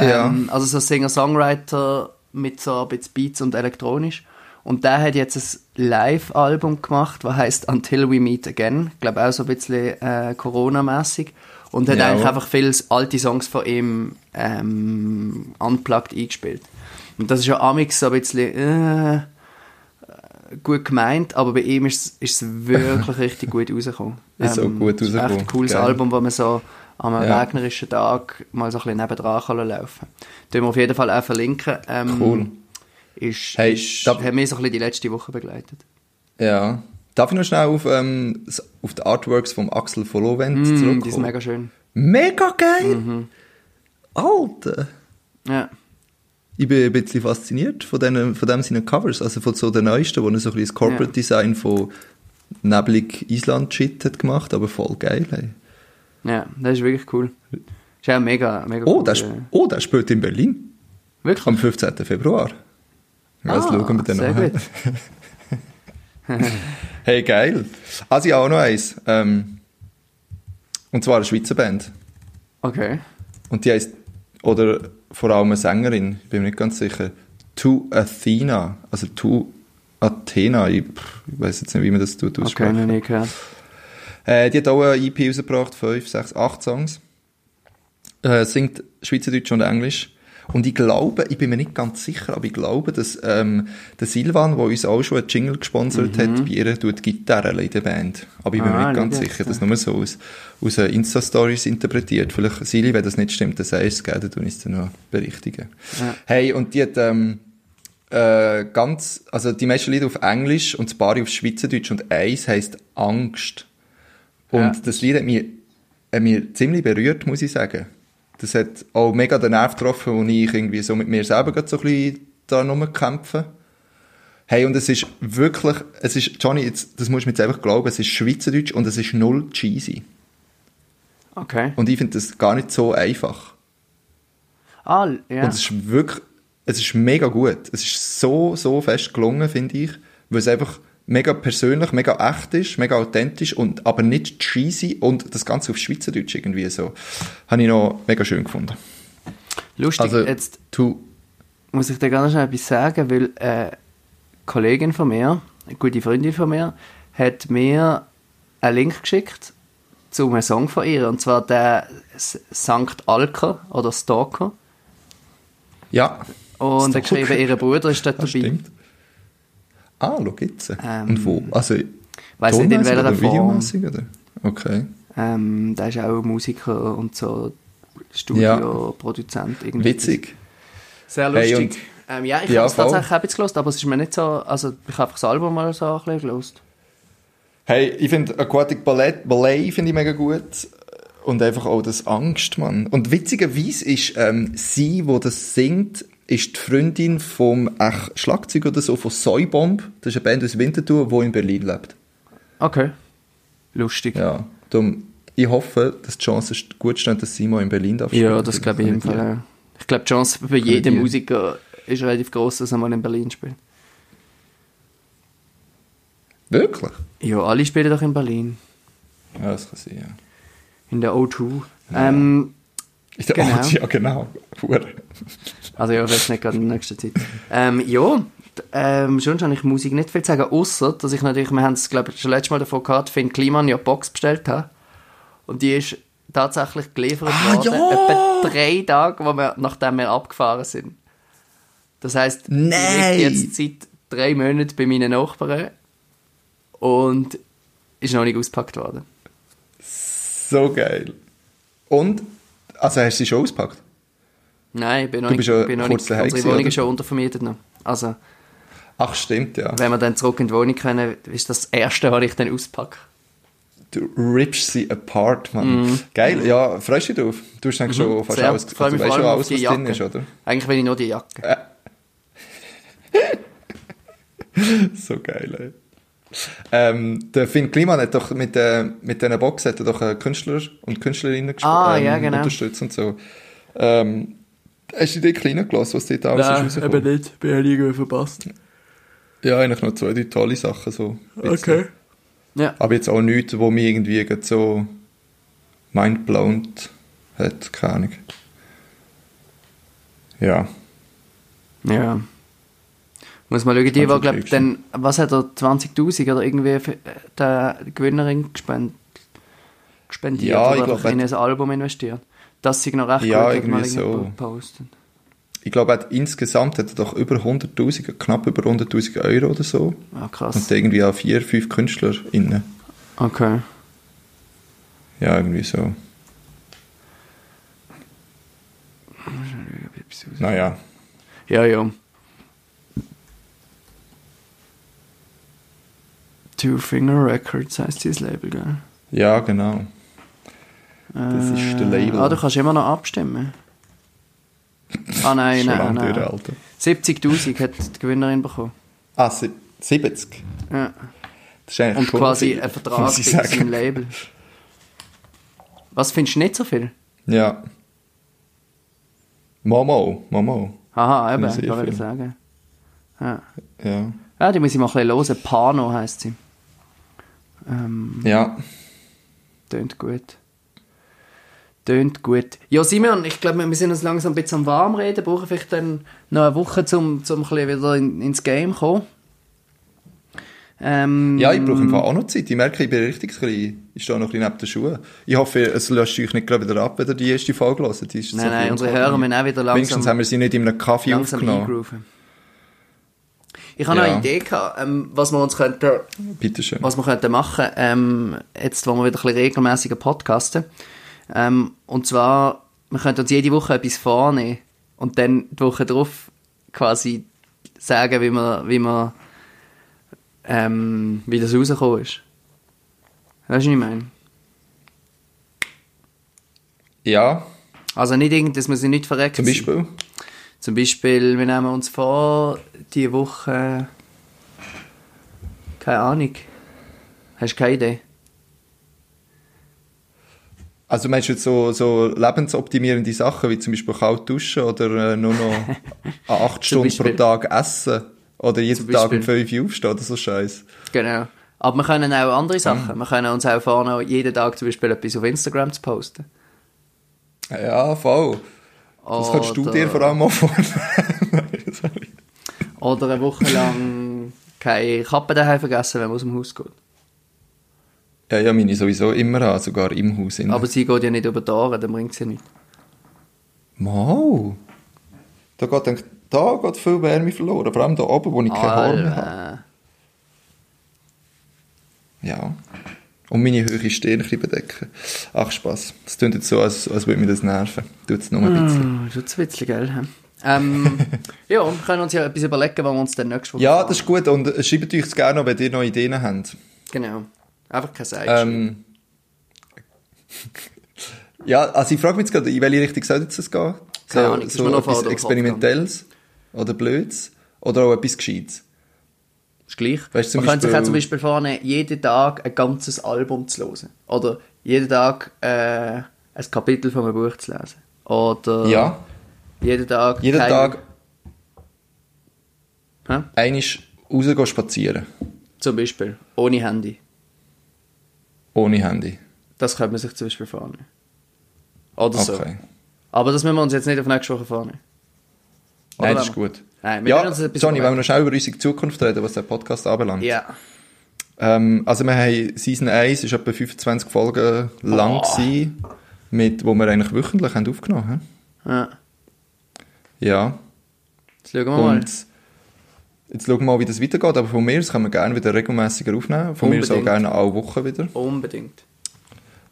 S3: Ja.
S2: Ähm, also so Singer-Songwriter mit so ein bisschen Beats und elektronisch. Und der hat jetzt ein Live-Album gemacht, das heißt Until We Meet Again. Ich glaube auch so ein bisschen äh, Corona-mäßig. Und hat
S3: Ja.
S2: eigentlich einfach viele alte Songs von ihm ähm, unplugged eingespielt. Und das ist ja amix so ein bisschen äh, gut gemeint, aber bei ihm ist es- wirklich <laughs> richtig gut rausgekommen.
S3: Ist auch gut
S2: Ist echt
S3: rausgekommen.
S2: ein cooles
S3: Geil.
S2: Album, wo man so an einem
S3: Ja.
S2: regnerischen Tag mal so ein bisschen nebendran kann laufen kann. Tun wir auf jeden Fall auch verlinken. Ähm,
S3: Cool.
S2: Ist,
S3: Hey,
S2: ist, hat mich so ein bisschen die letzte Woche begleitet.
S3: Ja. Darf ich noch schnell auf, ähm, auf die Artworks vom Axel Followent
S2: Mm,
S3: zurückkommen?
S2: die sind mega schön.
S3: Mega geil! Alter!
S2: Ja.
S3: Ich bin ein bisschen fasziniert von, den, von dem seinen Covers, also von so den neuesten, wo er so ein bisschen das Corporate
S2: Ja.
S3: Design von neblig Island-Shit hat gemacht, aber voll geil. Ey.
S2: ja, das ist wirklich cool. Ist auch mega, mega
S3: Oh,
S2: cool.
S3: sp- oh, der spielt in Berlin
S2: Wirklich?
S3: am 15. Februar. Ja, das
S2: Ah,
S3: schauen wir dann
S2: sehr
S3: noch.
S2: gut. <laughs> <laughs>
S3: Hey, geil. Also ich habe auch noch eins. Ähm, und zwar eine Schweizer Band.
S2: Okay.
S3: Und die heißt, oder vor allem eine Sängerin, ich bin mir nicht ganz sicher, To Athena, also To Athena, ich, ich weiß jetzt nicht, wie man das tut
S2: Okay,
S3: aussprechen.
S2: noch nie gehört.
S3: Äh, die hat auch eine EP rausgebracht, fünf, sechs, acht Songs. Äh, singt Schweizerdeutsch und Englisch. Und ich glaube, ich bin mir nicht ganz sicher, aber ich glaube, dass ähm, der Silvan, der uns auch schon einen Jingle gesponsert hat, bei ihr tut Gitarre in der Band. Aber ich bin
S2: Mhm. Ah,
S3: mir nicht ganz
S2: schau jetzt,
S3: sicher, das nur so aus, aus Insta-Stories interpretiert. Vielleicht, Silvi, wenn das nicht stimmt, dann sagst du es, gell, dann tue ich es dann noch berichtigen.
S2: Ja.
S3: Hey, und die hat ähm, äh, ganz, also die meisten Lieder auf Englisch und das paar auf Schweizerdeutsch und eins heisst Angst. Und
S2: Ja.
S3: das Lied hat mich, hat mich ziemlich berührt, muss ich sagen. Das hat auch mega den Nerv getroffen, wo ich irgendwie so mit mir selber so ein bisschen da rumkämpfe. Hey, und es ist wirklich, es ist, Johnny, jetzt, das musst du mir jetzt einfach glauben, es ist Schweizerdeutsch und es ist null cheesy.
S2: Okay.
S3: Und ich finde das gar nicht so einfach.
S2: Ah, ja.
S3: Und es ist wirklich, es ist mega gut. Es ist so, so fest gelungen, finde ich, weil es einfach mega persönlich, mega echt ist, mega authentisch und aber nicht cheesy und das Ganze auf Schweizerdeutsch irgendwie so. Habe ich noch mega schön gefunden.
S2: Lustig,
S3: Also,
S2: jetzt
S3: du,
S2: muss ich dir ganz schnell etwas sagen, weil äh, eine Kollegin von mir, eine gute Freundin von mir, hat mir einen Link geschickt zu einem Song von ihr, und zwar der Sankt Alker oder Stalker.
S3: ja.
S2: Und er geschrieben, ihr Bruder ist dort
S3: Das
S2: dabei.
S3: stimmt. Ah, schau jetzt.
S2: Ähm,
S3: und wo? Also,
S2: weiss nicht, in welcher
S3: oder
S2: Form.
S3: oder? Okay.
S2: Ähm, der ist auch Musiker und so Studioproduzent. irgendwie.
S3: Witzig.
S2: Sehr
S3: Hey,
S2: lustig.
S3: und-
S2: ähm, ja, ich
S3: Ja,
S2: habe es tatsächlich auch ein bisschen gehört, aber es ist mir nicht so, also ich habe einfach das Album mal so ein bisschen gehört.
S3: Hey, ich finde Aquatic Ballet, Ballet finde ich mega gut. Und einfach auch das Angst, Mann. Und witzigerweise ist ähm, sie, wo das singt, ist die Freundin vom ach, Schlagzeug oder so von Soybomb. Das ist eine Band aus Winterthur, die in Berlin lebt.
S2: Okay. Lustig. Ja,
S3: Ja, darum, ich hoffe, dass die Chance gut steht, dass sie mal in Berlin darf. spielen.
S2: das glaube ich im Fall. Ja. Ich glaube, die Chance für jeden
S3: die-
S2: Musiker ist relativ groß, dass er mal in Berlin spielt.
S3: Wirklich?
S2: Ja, alle spielen doch in Berlin.
S3: Ja, das kann sein, ja.
S2: In der O2. Ähm,
S3: Ich dachte,
S2: Genau.
S3: oh, ja, genau.
S2: Also ja, weiß nicht gerade in der nächsten Zeit. Ähm, ja, ähm, schon habe ich Musik nicht viel zu sagen, außer dass ich natürlich, wir haben es glaube ich schon letztes Mal davon gehabt, Finn Kliman ja Box bestellt habe. Und die ist tatsächlich geliefert
S3: Ah,
S2: worden.
S3: ja!
S2: Etwa drei Tage, wo wir, nachdem wir abgefahren sind. Das heisst,
S3: Nein!
S2: liegt jetzt seit drei Monaten bei meinen Nachbarn und ist noch nicht ausgepackt worden.
S3: So geil. Und, also hast du sie schon ausgepackt?
S2: Nein, ich bin noch
S3: Du
S2: nicht,
S3: bist
S2: bin noch
S3: kurz
S2: nicht unsere Wohnung ist schon untervermietet noch. Also,
S3: Ach, stimmt, ja.
S2: wenn wir dann zurück in die Wohnung können, ist das das Erste, was ich dann auspacke.
S3: Du rippst sie apart, Mann. Geil, ja, freust du dich drauf? Du hast eigentlich schon fast
S2: Mhm. Sehr.
S3: alles, also, du weißt schon alles, was drin
S2: Jacke.
S3: ist, oder?
S2: Eigentlich will ich nur die Jacke. <laughs>
S3: So geil, ey. Ähm, der Finn Kliman hat doch mit, äh, mit diesen Box hat er doch äh, Künstler und Künstlerinnen
S2: Ah,
S3: ähm,
S2: ja, genau.
S3: unterstützt und so. Ähm, hast du die kleinen gelassen, was dort alles ist rausgekommen?
S2: nicht. Bin ja irgendwie verpasst.
S3: Ja, eigentlich noch zwei, drei tolle Sachen so. Okay.
S2: Ja.
S3: Aber jetzt auch nichts, wo mich irgendwie so mindblown hat, keine Ahnung. Ja.
S2: Ja. Muss mal schauen, die war, glaube ich, dann, was hat er, 20.000 oder irgendwie für der Gewinnerin gespend, gespendiert
S3: Ja,
S2: oder
S3: glaub,
S2: in ein Album investiert. Das ist noch recht
S3: Ja,
S2: gut,
S3: irgendwie
S2: mal
S3: so.
S2: gepostet.
S3: Ich glaube, hat insgesamt hat er doch über 100.000, knapp über 100.000 Euro oder so.
S2: Ah, krass.
S3: Und irgendwie auch vier, fünf Künstler innen.
S2: Okay.
S3: Ja, irgendwie so. Naja.
S2: Ja, ja. Two Finger Records heisst dieses Label, gell?
S3: Ja, genau. Das ist der Label.
S2: Ah, du kannst immer noch abstimmen. <laughs> Ah, nein, nein, nein.
S3: durch, Alter.
S2: 70.000 hat die Gewinnerin bekommen.
S3: Ah, sie- 70.
S2: Ja.
S3: Das ist eigentlich
S2: Und
S3: schon
S2: quasi
S3: viel,
S2: ein Vertrag mit seinem. Label. Was findest du nicht so viel?
S3: Ja. Momo, Momo.
S2: Aha, eben,
S3: ich
S2: wollte sagen. Ja.
S3: Ja.
S2: ja, die muss ich mal ein bisschen hören. Pano heisst sie. Ähm,
S3: Ja.
S2: tönt gut. Tönt gut. Ja, Simon, ich glaube, wir sind uns langsam ein bisschen am Warmreden. Brauchen vielleicht dann noch eine Woche, um zum wieder in, ins Game zu kommen. Ähm,
S3: Ja, ich brauche im Fall auch noch Zeit. Ich merke, ich bin richtig ein bisschen, ich stehe noch ein bisschen neben den Schuhen. Ich hoffe, es löscht euch nicht gleich wieder ab, wenn ihr die erste Folge hört.
S2: Nein,
S3: so
S2: nein, unsere. Hörer müssen auch wieder
S3: Wenigstens
S2: langsam,
S3: haben wir sie nicht in einem Kaffee aufgenommen.
S2: eingrooven. Ich habe noch
S3: Ja.
S2: eine Idee gehabt, ähm, was wir uns könnten
S3: Bitte schön.
S2: was wir könnten machen, ähm, jetzt, wo wir wieder ein bisschen regelmäßiger podcasten. Ähm, und zwar, wir könnten uns jede Woche etwas vornehmen und dann die Woche drauf quasi sagen, wie wir, wie wir, ähm, wie das rausgekommen ist. Weißt du, was ich meine?
S3: Ja,
S2: Also nicht irgend, dass wir sie nicht verrecken.
S3: zum Beispiel.
S2: Zum Beispiel, wir nehmen uns vor, die Woche Keine Ahnung. Hast du keine Idee?
S3: Also meinst du jetzt so, so lebensoptimierende Sachen, wie zum Beispiel kalt duschen oder äh, nur noch <laughs> acht Stunden pro
S2: Beispiel.
S3: Tag essen? Oder jeden Tag um
S2: Beispiel.
S3: fünf Uhr aufstehen oder so Scheiß?
S2: Genau. Aber wir können auch andere Sachen. Wir können uns auch vornehmen, jeden Tag zum Beispiel etwas auf Instagram zu posten.
S3: Ja, voll. Das kannst du dir vor allem auch vornehmen. <laughs>
S2: Oder eine Woche lang keine Kappe daheim vergessen, wenn man aus dem Haus geht.
S3: Ja, ja, meine sowieso immer an, sogar im Haus. innen.
S2: Aber sie geht ja nicht über die Ohren, dann bringt sie nichts.
S3: Mau. Da geht, dann- da geht viel Wärme verloren. Vor allem da oben, wo ich keine mehr habe. Ja. Und meine Höhe Stirn ein bisschen bedecken. Ach, Spaß. Es klingt jetzt so, als, als würde mich das nerven. Tut es nur ein bisschen.
S2: Hm, Tut's ein bisschen, gell? Ähm, <laughs> ja, wir können uns ja etwas überlegen, was wir uns dann nächste Woche
S3: Ja,
S2: fahren.
S3: das ist gut. Und äh, schreibt euch gerne noch, wenn ihr noch Ideen habt.
S2: Genau. Einfach kein Seich.
S3: Ähm, <laughs> ja, also ich frage mich jetzt gerade, in welche Richtung soll jetzt das gehen?
S2: Keine
S3: so,
S2: Ahnung,
S3: so
S2: noch
S3: etwas Experimentelles oder Blödes oder auch etwas Gescheites?
S2: Ist gleich.
S3: Weißt
S2: man könnte sich auch zum Beispiel vornehmen, jeden Tag ein ganzes Album zu hören. Oder jeden Tag äh, ein Kapitel von einem Buch zu lesen. Oder
S3: Ja,
S2: jeden Tag...
S3: jeden
S2: kein-
S3: Tag
S2: Hä?
S3: einisch rausgehen spazieren.
S2: Zum Beispiel. Ohne Handy.
S3: Ohne Handy.
S2: Das könnte man sich zum Beispiel vornehmen. Oder so.
S3: Okay.
S2: Aber das müssen wir uns jetzt nicht auf nächste Woche vornehmen. Oder
S3: Nein, das ist gut.
S2: Nein, wir
S3: ja,
S2: uns etwas
S3: Johnny, wollen wir noch schnell über unsere Zukunft reden, was den Podcast anbelangt?
S2: Ja.
S3: Ähm, also wir haben Season 1, ist etwa 25 Folgen lang
S2: Oh.
S3: gewesen, mit, wo wir eigentlich wöchentlich haben aufgenommen haben.
S2: ja.
S3: Ja.
S2: Jetzt schauen wir mal.
S3: Und jetzt schauen wir mal, wie das weitergeht. Aber von mir aus können wir gerne wieder regelmäßiger aufnehmen. Von mir aus auch
S2: Unbedingt.
S3: gerne alle Wochen wieder.
S2: Unbedingt.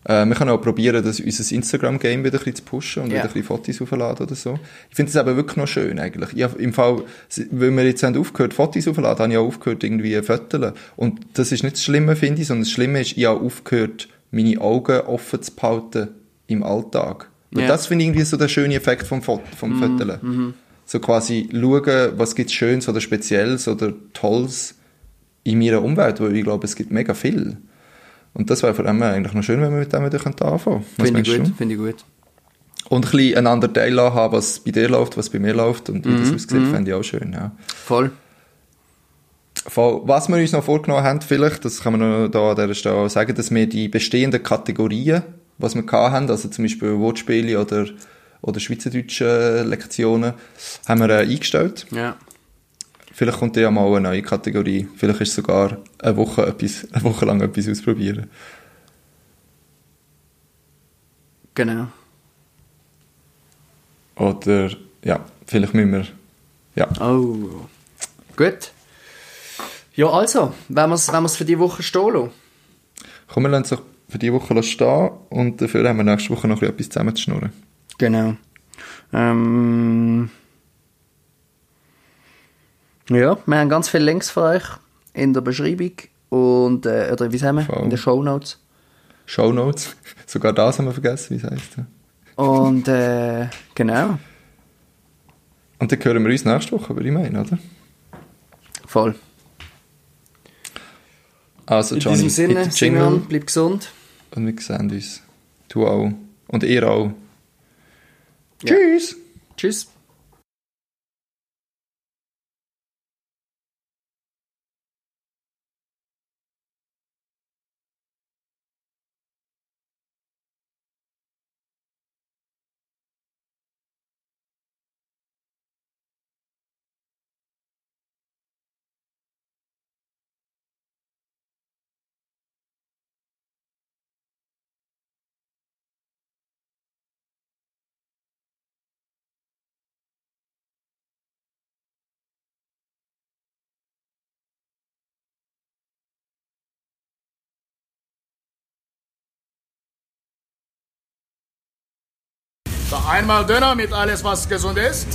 S3: Äh, wir können auch probieren, das, unser Instagram-Game wieder ein bisschen zu pushen und
S2: Ja.
S3: wieder ein bisschen Fotos aufzuladen oder so. Ich finde das aber wirklich noch schön eigentlich. Ich im Fall, weil wir jetzt haben aufgehört, Fotos aufzuladen, habe ich auch aufgehört, irgendwie Fotos. Und das ist nicht das Schlimme, finde ich, sondern das Schlimme ist, ich habe aufgehört, meine Augen offen zu behalten im Alltag. Weil
S2: Ja.
S3: das finde ich irgendwie so der schöne Effekt vom, Fot vom Fotos. So quasi schauen, was gibt Schönes oder Spezielles oder Tolles in meiner Umwelt, weil ich glaube, es gibt mega viel. Und das wäre vor allem eigentlich noch schön, wenn wir mit dem wieder anfangen könnten.
S2: Finde ich gut. Finde ich gut.
S3: Und ein bisschen einen anderen Teil haben, was bei dir läuft, was bei mir läuft und wie
S2: Mhm,
S3: das aussieht, fände ich auch schön. Ja.
S2: Voll.
S3: Voll. Was wir uns noch vorgenommen haben, vielleicht, das kann man noch da an dieser Stelle auch sagen, dass wir die bestehenden Kategorien, was wir haben, also zum Beispiel Wortspiele oder, oder schweizerdeutsche Lektionen, haben wir äh, eingestellt.
S2: Ja.
S3: Vielleicht kommt ja mal eine neue Kategorie. Vielleicht ist sogar eine Woche, etwas, <laughs> eine Woche lang etwas ausprobieren.
S2: Genau.
S3: Oder, ja, vielleicht müssen wir, ja.
S2: Oh. Gut. Ja, also, wenn wir es wenn wir's für die Woche stehen lassen.
S3: Komm, wir lassen es für diese Woche stehen und dafür haben wir nächste Woche noch ein bisschen etwas zusammenzuschnurren.
S2: Genau. Ähm, ja, wir haben ganz viele Links für euch in der Beschreibung und, äh, oder wie sagen wir,
S3: Voll.
S2: in den Show Notes.
S3: Show Notes. <laughs> Sogar das haben wir vergessen, wie es heisst.
S2: Und, äh, genau,
S3: Und dann hören wir uns nächste Woche, würde ich meinen, oder?
S2: voll.
S3: Also,
S2: In
S3: Johnny,
S2: diesem Sinne, Simeon, bleib gesund.
S3: und wir sehen uns. Du auch. Und ihr auch.
S2: Ja.
S3: Tschüss!
S2: Tschüss.
S1: Einmal Döner mit alles, was gesund ist.